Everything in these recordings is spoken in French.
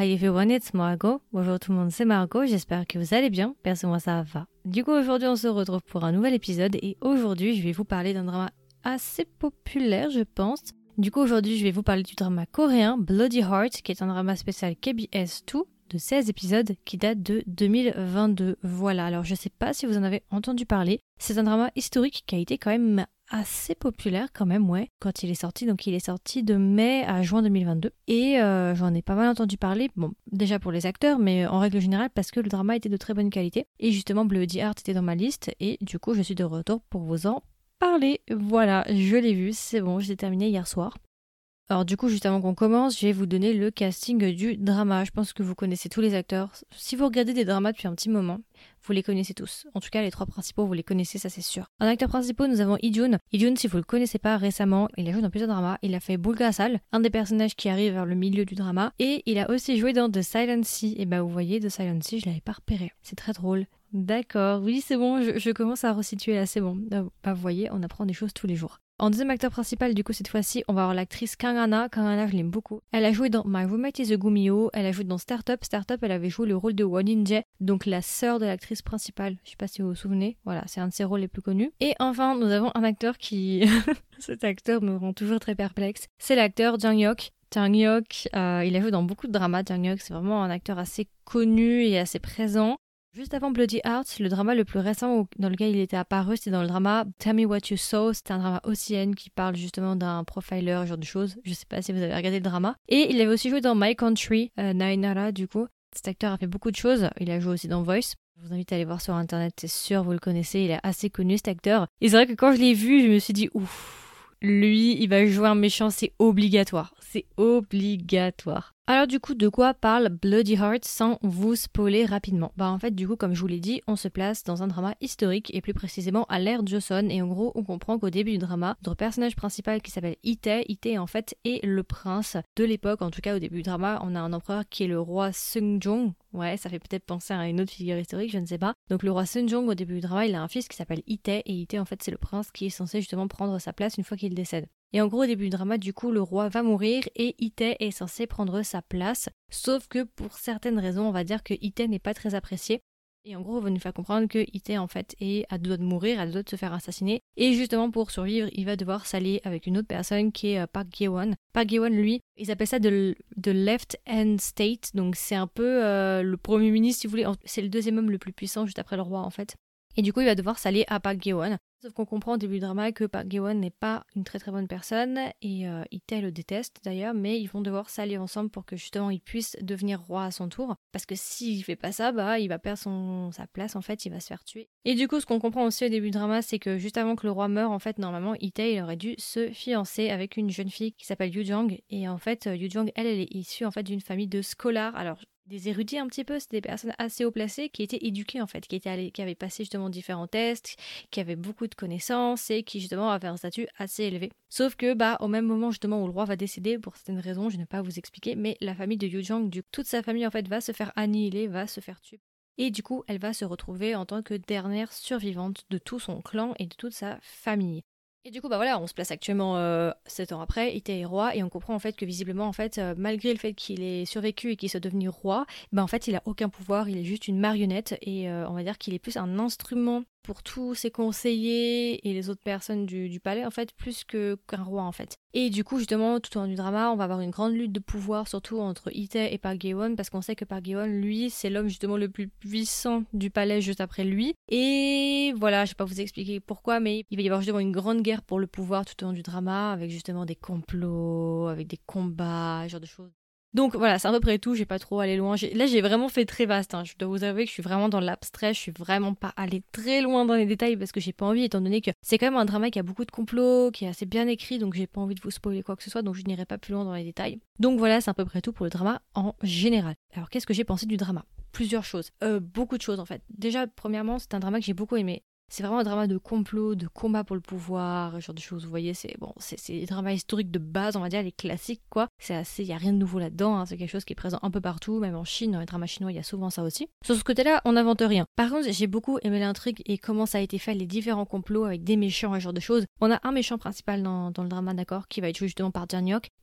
Hi everyone, it's Margot. Bonjour tout le monde, c'est Margot. J'espère que vous allez bien. Perso, ça va. Du coup, aujourd'hui, on se retrouve pour un nouvel épisode et aujourd'hui, je vais vous parler d'un drama assez populaire, je pense. Du coup, aujourd'hui, je vais vous parler du drama coréen Bloody Heart, qui est un drama spécial KBS 2 de 16 épisodes qui date de 2022. Voilà, alors je sais pas si vous en avez entendu parler. C'est un drama historique qui a été quand même assez populaire quand même, ouais, quand il est sorti. Donc il est sorti de mai à juin 2022. Et euh, j'en ai pas mal entendu parler, bon, déjà pour les acteurs, mais en règle générale parce que le drama était de très bonne qualité. Et justement, Bloody Heart était dans ma liste, et du coup, je suis de retour pour vous en parler. Voilà, je l'ai vu, c'est bon, j'ai terminé hier soir. Alors du coup, juste avant qu'on commence, je vais vous donner le casting du drama. Je pense que vous connaissez tous les acteurs. Si vous regardez des dramas depuis un petit moment, vous les connaissez tous. En tout cas, les trois principaux, vous les connaissez, ça c'est sûr. En acteur principal, nous avons Ijun. Ijun, si vous le connaissez pas récemment, il a joué dans plusieurs dramas. Il a fait Bulgasal, un des personnages qui arrive vers le milieu du drama. Et il a aussi joué dans The Silent Sea. Et bah vous voyez, The Silent Sea, je l'avais pas repéré. C'est très drôle. D'accord, oui c'est bon, je, commence à resituer là, c'est bon. Euh, bah, vous voyez, on apprend des choses tous les jours. En deuxième acteur principal, du coup, cette fois-ci, on va avoir l'actrice Kangana. Kangana, je l'aime beaucoup. Elle a joué dans My Roommate is a Gumio. Elle a joué dans Startup. Startup, elle avait joué le rôle de Waninje, donc la sœur de l'actrice principale. Je sais pas si vous vous souvenez. Voilà, c'est un de ses rôles les plus connus. Et enfin, nous avons un acteur qui. Cet acteur me rend toujours très perplexe. C'est l'acteur Jang Hyuk. Jang Hyuk, euh, il a joué dans beaucoup de dramas. Jang Hyuk, c'est vraiment un acteur assez connu et assez présent. Juste avant Bloody Heart, le drama le plus récent dans lequel il était apparu, c'était dans le drama Tell Me What You Saw. C'était un drama OCN qui parle justement d'un profiler, genre de choses. Je sais pas si vous avez regardé le drama. Et il avait aussi joué dans My Country, euh, Nainara, du coup. Cet acteur a fait beaucoup de choses. Il a joué aussi dans Voice. Je vous invite à aller voir sur internet, c'est sûr, vous le connaissez. Il est assez connu cet acteur. Et c'est vrai que quand je l'ai vu, je me suis dit, ouf, lui, il va jouer un méchant, c'est obligatoire. C'est obligatoire. Alors du coup, de quoi parle Bloody Heart sans vous spoiler rapidement? Bah en fait, du coup, comme je vous l'ai dit, on se place dans un drama historique et plus précisément à l'ère Joseon et en gros, on comprend qu'au début du drama, notre personnage principal qui s'appelle Ite, Ite en fait est le prince de l'époque, en tout cas au début du drama, on a un empereur qui est le roi Seungjong. Ouais, ça fait peut-être penser à une autre figure historique, je ne sais pas. Donc le roi Seungjong au début du drama, il a un fils qui s'appelle Ite et Ite en fait c'est le prince qui est censé justement prendre sa place une fois qu'il décède. Et en gros, au début du drama, du coup, le roi va mourir et Ite est censé prendre sa place. Sauf que pour certaines raisons, on va dire que Ite n'est pas très apprécié. Et en gros, on va nous faire comprendre que Ite, en fait, est à deux doigts de mourir, à deux doigts de se faire assassiner. Et justement, pour survivre, il va devoir s'allier avec une autre personne qui est euh, Park Gye-won. Park lui, ils appellent ça de, Left Hand State. Donc, c'est un peu euh, le premier ministre, si vous voulez. C'est le deuxième homme le plus puissant, juste après le roi, en fait. Et du coup, il va devoir s'allier à Park. Sauf qu'on comprend au début du drama que Park n'est pas une très très bonne personne et euh, le déteste d'ailleurs, mais ils vont devoir s'allier ensemble pour que justement il puisse devenir roi à son tour. Parce que s'il fait pas ça, bah il va perdre son, sa place en fait, il va se faire tuer. Et du coup, ce qu'on comprend aussi au début du drama, c'est que juste avant que le roi meure, en fait, normalement, Itae il aurait dû se fiancer avec une jeune fille qui s'appelle Yu Jong. Et en fait, Yu Jong, elle, elle est issue en fait d'une famille de scholars. Alors des érudits un petit peu, c'était des personnes assez haut placées qui étaient éduquées en fait, qui, étaient qui avaient passé justement différents tests, qui avaient beaucoup de connaissances et qui justement avaient un statut assez élevé. Sauf que bah au même moment justement où le roi va décéder pour certaines raisons, je ne vais pas vous expliquer, mais la famille de Yu toute sa famille en fait va se faire annihiler, va se faire tuer. Et du coup, elle va se retrouver en tant que dernière survivante de tout son clan et de toute sa famille. Et du coup, bah voilà, on se place actuellement euh, 7 ans après, il était roi, et on comprend en fait que visiblement, en fait, euh, malgré le fait qu'il ait survécu et qu'il soit devenu roi, bah en fait, il a aucun pouvoir, il est juste une marionnette, et euh, on va dire qu'il est plus un instrument pour tous ses conseillers et les autres personnes du, palais, en fait, plus qu'un roi, en fait. Et du coup, justement, tout au long du drama, on va avoir une grande lutte de pouvoir, surtout entre Ite et Park Gye-won, parce qu'on sait que Park Gye-won, lui, c'est l'homme justement le plus puissant du palais juste après lui. Et voilà, je vais pas vous expliquer pourquoi, mais il va y avoir justement une grande guerre pour le pouvoir tout au long du drama, avec justement des complots, avec des combats, ce genre de choses. Donc voilà, c'est à peu près tout, j'ai pas trop allé loin. Là j'ai vraiment fait très vaste, hein. je dois vous avouer que je suis vraiment dans l'abstrait, je suis vraiment pas allée très loin dans les détails parce que j'ai pas envie, étant donné que c'est quand même un drama qui a beaucoup de complots, qui est assez bien écrit, donc j'ai pas envie de vous spoiler quoi que ce soit, donc je n'irai pas plus loin dans les détails. Donc voilà, c'est à peu près tout pour le drama en général. Alors qu'est-ce que j'ai pensé du drama? Plusieurs choses, euh, beaucoup de choses en fait. Déjà, premièrement, c'est un drama que j'ai beaucoup aimé. C'est vraiment un drama de complot, de combat pour le pouvoir, ce genre de choses. Vous voyez, c'est bon, c'est des dramas historiques de base, on va dire, les classiques, quoi. C'est assez, il y a rien de nouveau là-dedans. Hein. C'est quelque chose qui est présent un peu partout, même en Chine, dans les dramas chinois, il y a souvent ça aussi. Sur ce côté-là, on n'invente rien. Par contre, j'ai beaucoup aimé l'intrigue et comment ça a été fait, les différents complots avec des méchants ce genre de choses. On a un méchant principal dans, le drama, d'accord, qui va être joué justement par Jan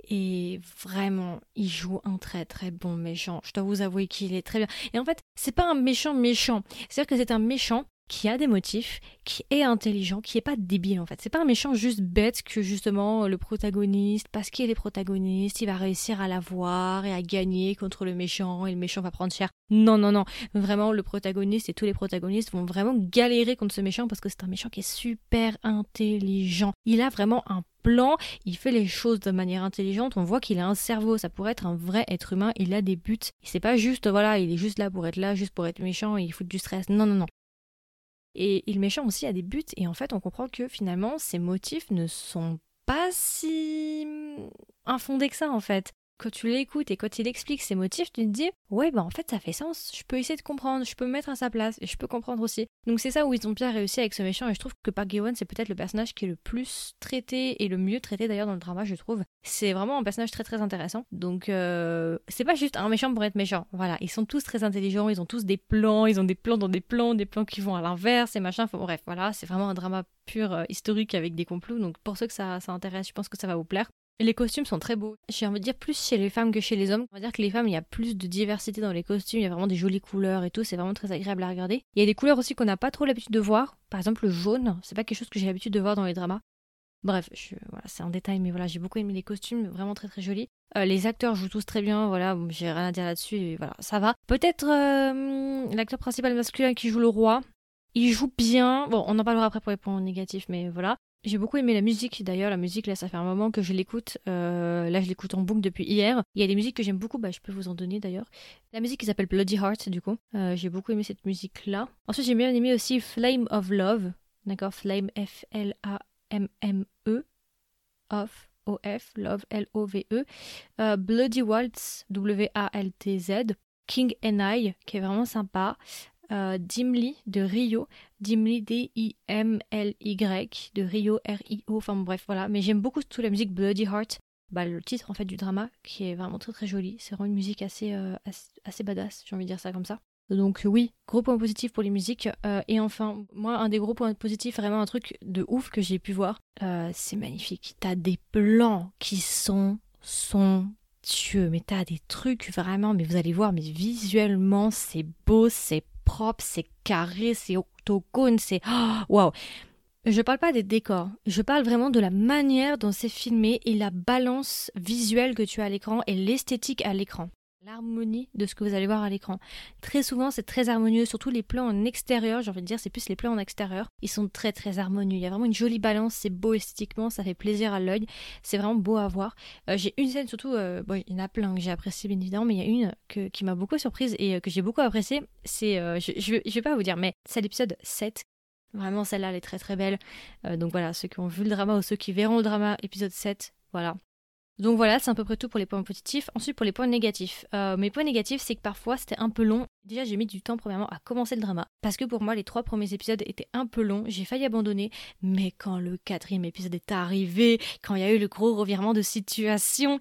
et vraiment, il joue un très très bon méchant. Je dois vous avouer qu'il est très bien. Et en fait, c'est pas un méchant méchant. C'est-à-dire que c'est un méchant qui a des motifs, qui est intelligent, qui est pas débile en fait. C'est pas un méchant juste bête que justement le protagoniste, parce qu'il est protagoniste, il va réussir à l'avoir et à gagner contre le méchant et le méchant va prendre cher. Non, non, non. Vraiment, le protagoniste et tous les protagonistes vont vraiment galérer contre ce méchant parce que c'est un méchant qui est super intelligent. Il a vraiment un plan, il fait les choses de manière intelligente, on voit qu'il a un cerveau, ça pourrait être un vrai être humain, il a des buts. C'est pas juste, voilà, il est juste là pour être là, juste pour être méchant il fout du stress. Non, non, non. Et il méchant aussi a des buts, et en fait, on comprend que finalement, ses motifs ne sont pas si infondés que ça, en fait quand tu l'écoutes et quand il explique ses motifs, tu te dis ouais bah en fait ça fait sens, je peux essayer de comprendre, je peux me mettre à sa place et je peux comprendre aussi. Donc c'est ça où ils ont bien réussi avec ce méchant et je trouve que Park Gewan c'est peut-être le personnage qui est le plus traité et le mieux traité d'ailleurs dans le drama je trouve. C'est vraiment un personnage très très intéressant. Donc euh, c'est pas juste un méchant pour être méchant. Voilà, ils sont tous très intelligents, ils ont tous des plans, ils ont des plans dans des plans, des plans qui vont à l'inverse et machin. bref, voilà, c'est vraiment un drama pur euh, historique avec des complots. Donc pour ceux que ça, ça intéresse, je pense que ça va vous plaire. Les costumes sont très beaux. J'ai envie de dire plus chez les femmes que chez les hommes. On va dire que les femmes, il y a plus de diversité dans les costumes, il y a vraiment des jolies couleurs et tout, c'est vraiment très agréable à regarder. Il y a des couleurs aussi qu'on n'a pas trop l'habitude de voir. Par exemple, le jaune, c'est pas quelque chose que j'ai l'habitude de voir dans les dramas. Bref, c'est en détail, mais voilà, j'ai beaucoup aimé les costumes, vraiment très très jolis. Euh, les acteurs jouent tous très bien, voilà, j'ai rien à dire là-dessus, voilà, ça va. Peut-être euh, l'acteur principal masculin qui joue le roi, il joue bien. Bon, on en parlera après pour les points négatifs, mais voilà. J'ai beaucoup aimé la musique. D'ailleurs, la musique là ça fait un moment que je l'écoute, euh, là je l'écoute en boucle depuis hier. Il y a des musiques que j'aime beaucoup, bah, je peux vous en donner d'ailleurs. La musique qui s'appelle Bloody Heart du coup, euh, j'ai beaucoup aimé cette musique là. Ensuite j'ai bien aimé aussi Flame of Love, d'accord, Flame F-L-A-M-M-E, of O-F, Love L-O-V-E, euh, Bloody Waltz, W-A-L-T-Z, King and I, qui est vraiment sympa. Euh, Dimly de Rio, Dimly D-I-M-L-Y de Rio R-I-O, enfin bref voilà, mais j'aime beaucoup toute la musique Bloody Heart, bah, le titre en fait du drama qui est vraiment très très joli, c'est vraiment une musique assez, euh, assez, badass, j'ai envie de dire ça comme ça. Donc oui, gros point positif pour les musiques. Euh, et enfin, moi, un des gros points positifs, vraiment un truc de ouf que j'ai pu voir, c'est magnifique. T'as des plans qui sont somptueux, mais t'as des trucs vraiment, mais vous allez voir, mais visuellement, c'est beau, c'est propre, c'est carré, c'est octogone, c'est waouh. Je parle pas des décors, je parle vraiment de la manière dont c'est filmé et la balance visuelle que tu as à l'écran et l'esthétique à l'écran l'harmonie de ce que vous allez voir à l'écran. Très souvent, c'est très harmonieux, surtout les plans en extérieur, j'ai envie de dire, c'est plus les plans en extérieur. Ils sont très très harmonieux. Il y a vraiment une jolie balance, c'est beau esthétiquement, ça fait plaisir à l'œil, c'est vraiment beau à voir. Euh, j'ai une scène surtout, euh, il y en a plein que j'ai apprécié bien évidemment, mais il y a une que, qui m'a beaucoup surprise et euh, que j'ai beaucoup apprécié. C'est, je, je, je, vais pas vous dire, mais c'est l'épisode 7. Vraiment, celle-là, elle est très très belle. donc voilà, ceux qui ont vu le drama ou ceux qui verront le drama épisode 7, voilà, donc voilà, c'est à peu près tout pour les points positifs. Ensuite, pour les points négatifs. Euh, mes points négatifs, c'est que parfois c'était un peu long. Déjà, j'ai mis du temps premièrement à commencer le drama. Parce que pour moi, les trois premiers épisodes étaient un peu longs. J'ai failli abandonner. Mais quand le quatrième épisode est arrivé, quand il y a eu le gros revirement de situation,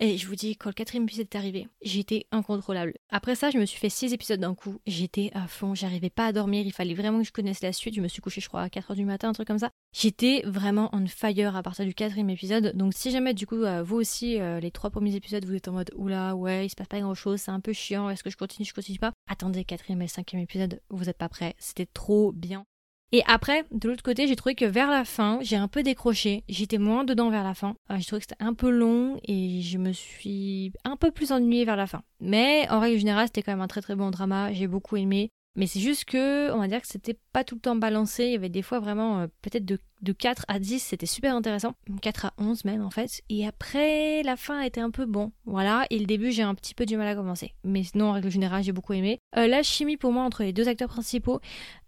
et je vous dis, quand le quatrième épisode est arrivé, j'étais incontrôlable. Après ça, je me suis fait six épisodes d'un coup. J'étais à fond, j'arrivais pas à dormir. Il fallait vraiment que je connaisse la suite. Je me suis couchée, je crois, à 4h du matin, un truc comme ça. J'étais vraiment on fire à partir du quatrième épisode. Donc si jamais du coup euh, vous aussi euh, les trois premiers épisodes vous êtes en mode oula ouais il se passe pas grand chose, c'est un peu chiant, est-ce que je continue, je continue pas? Attendez quatrième et cinquième épisode, vous êtes pas prêts, c'était trop bien. Et après, de l'autre côté, j'ai trouvé que vers la fin, j'ai un peu décroché. J'étais moins dedans vers la fin. Euh, j'ai trouvé que c'était un peu long et je me suis un peu plus ennuyée vers la fin. Mais en règle générale, c'était quand même un très très bon drama. J'ai beaucoup aimé. Mais c'est juste que, on va dire que c'était pas tout le temps balancé. Il y avait des fois vraiment, euh, peut-être de, de, 4 à 10, c'était super intéressant. 4 à 11 même, en fait. Et après, la fin était un peu bon. Voilà. Et le début, j'ai un petit peu du mal à commencer. Mais sinon, en règle générale, j'ai beaucoup aimé. Euh, la chimie, pour moi, entre les deux acteurs principaux,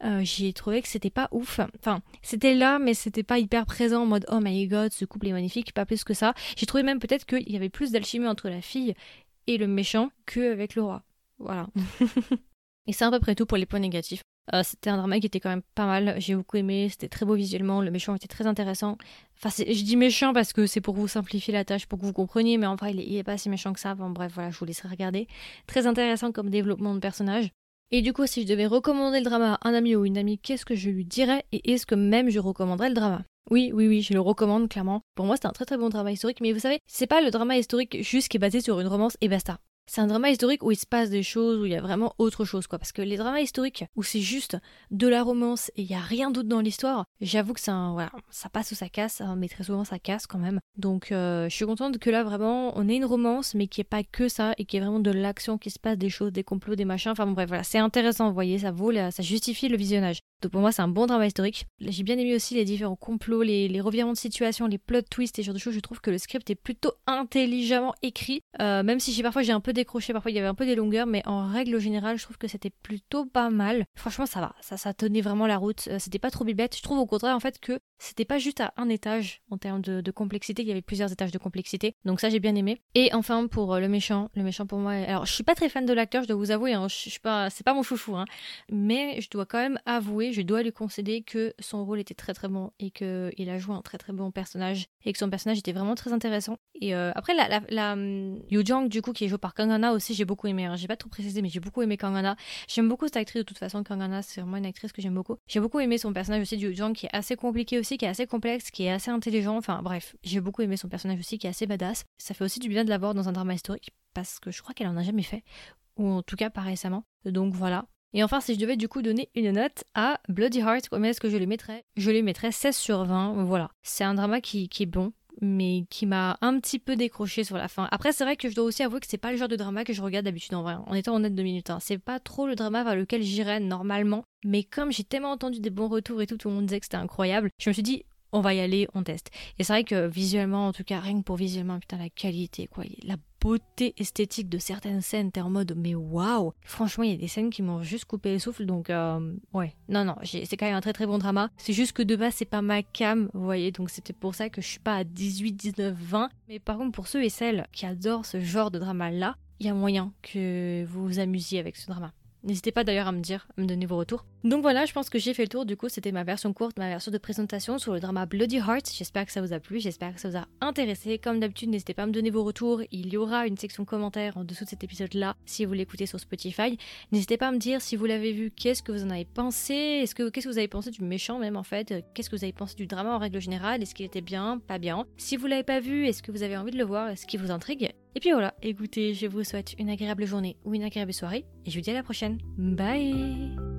euh, j'ai trouvé que c'était pas ouf. Enfin, c'était là, mais c'était pas hyper présent en mode, oh my god, ce couple est magnifique. Pas plus que ça. J'ai trouvé même peut-être qu'il y avait plus d'alchimie entre la fille et le méchant qu'avec le roi. Voilà. Et c'est à peu près tout pour les points négatifs. Euh, c'était un drama qui était quand même pas mal. J'ai beaucoup aimé. C'était très beau visuellement. Le méchant était très intéressant. Enfin, je dis méchant parce que c'est pour vous simplifier la tâche, pour que vous compreniez, mais en vrai, il est, pas si méchant que ça. Bon, bref, voilà, je vous laisserai regarder. Très intéressant comme développement de personnage. Et du coup, si je devais recommander le drama à un ami ou une amie, qu'est-ce que je lui dirais Et est-ce que même je recommanderais le drama? Oui, oui, oui, je le recommande clairement. Pour moi, c'est un très très bon drama historique, mais vous savez, c'est pas le drama historique juste qui est basé sur une romance et basta c'est un drama historique où il se passe des choses, où il y a vraiment autre chose, quoi. Parce que les dramas historiques où c'est juste de la romance et il y a rien d'autre dans l'histoire, j'avoue que ça, voilà, ça passe ou ça casse, hein, mais très souvent ça casse quand même. Donc euh, je suis contente que là vraiment on ait une romance, mais qui est pas que ça et qui est vraiment de l'action, qui se passe des choses, des complots, des machins. Enfin bon bref, voilà, c'est intéressant, vous voyez, ça vaut, ça justifie le visionnage. Donc pour moi c'est un bon drama historique. J'ai bien aimé aussi les différents complots, les, les revirements de situation, les plot twists et ce genre de choses. Je trouve que le script est plutôt intelligemment écrit, euh, même si parfois j'ai un peu décroché, parfois il y avait un peu des longueurs, mais en règle générale, je trouve que c'était plutôt pas mal. Franchement, ça va, ça, ça tenait vraiment la route, euh, c'était pas trop bibette. Je trouve au contraire en fait que c'était pas juste à un étage en termes de, complexité, il y avait plusieurs étages de complexité, donc ça j'ai bien aimé. Et enfin pour euh, le méchant, le méchant pour moi, alors je suis pas très fan de l'acteur, je dois vous avouer, hein, je, suis pas, c'est pas mon chouchou, hein, mais je dois quand même avouer, je dois lui concéder que son rôle était très très bon et que il a joué un très très bon personnage et que son personnage était vraiment très intéressant. Et après la, la, la, hum, Yu Jong du coup qui est joué par Kangana aussi j'ai beaucoup aimé. Hein. J'ai pas trop précisé, mais j'ai beaucoup aimé Kangana. J'aime beaucoup cette actrice de toute façon. Kangana, c'est vraiment une actrice que j'aime beaucoup. J'ai beaucoup aimé son personnage aussi du Jang qui est assez compliqué aussi, qui est assez complexe, qui est assez intelligent. Enfin bref, j'ai beaucoup aimé son personnage aussi qui est assez badass. Ça fait aussi du bien de l'avoir dans un drama historique parce que je crois qu'elle en a jamais fait, ou en tout cas pas récemment. Donc voilà. Et enfin, si je devais du coup donner une note à Bloody Heart, combien est-ce que je les mettrais? Je les mettrais 16 sur 20. Voilà. C'est un drama qui, qui est bon, mais qui m'a un petit peu décroché sur la fin. Après, c'est vrai que je dois aussi avouer que c'est pas le genre de drama que je regarde d'habitude en vrai, en étant honnête deux minutes. Hein. C'est pas trop le drama vers lequel j'irais normalement, mais comme j'ai tellement entendu des bons retours et tout, tout le monde disait que c'était incroyable, je me suis dit, on va y aller, on teste. Et c'est vrai que visuellement, en tout cas, rien que pour visuellement, putain, la qualité, quoi, la beauté esthétique de certaines scènes, t'es en mode, mais waouh Franchement, il y a des scènes qui m'ont juste coupé le souffle, donc euh, ouais. Non, non, c'est quand même un très très bon drama. C'est juste que de base, c'est pas ma cam, vous voyez, donc c'était pour ça que je suis pas à 18, 19, 20. Mais par contre, pour ceux et celles qui adorent ce genre de drama-là, il y a moyen que vous vous amusiez avec ce drama. N'hésitez pas d'ailleurs à me dire, à me donner vos retours. Donc voilà, je pense que j'ai fait le tour. Du coup, c'était ma version courte, ma version de présentation sur le drama Bloody Heart. J'espère que ça vous a plu, j'espère que ça vous a intéressé. Comme d'habitude, n'hésitez pas à me donner vos retours. Il y aura une section commentaires en dessous de cet épisode-là si vous l'écoutez sur Spotify. N'hésitez pas à me dire si vous l'avez vu, qu'est-ce que vous en avez pensé? Est-ce que qu'est-ce que vous avez pensé du méchant même en fait? Qu'est-ce que vous avez pensé du drama en règle générale? Est-ce qu'il était bien, pas bien? Si vous l'avez pas vu, est-ce que vous avez envie de le voir? Est-ce qu'il vous intrigue? Et puis voilà, écoutez, je vous souhaite une agréable journée ou une agréable soirée et je vous dis à la prochaine. Bye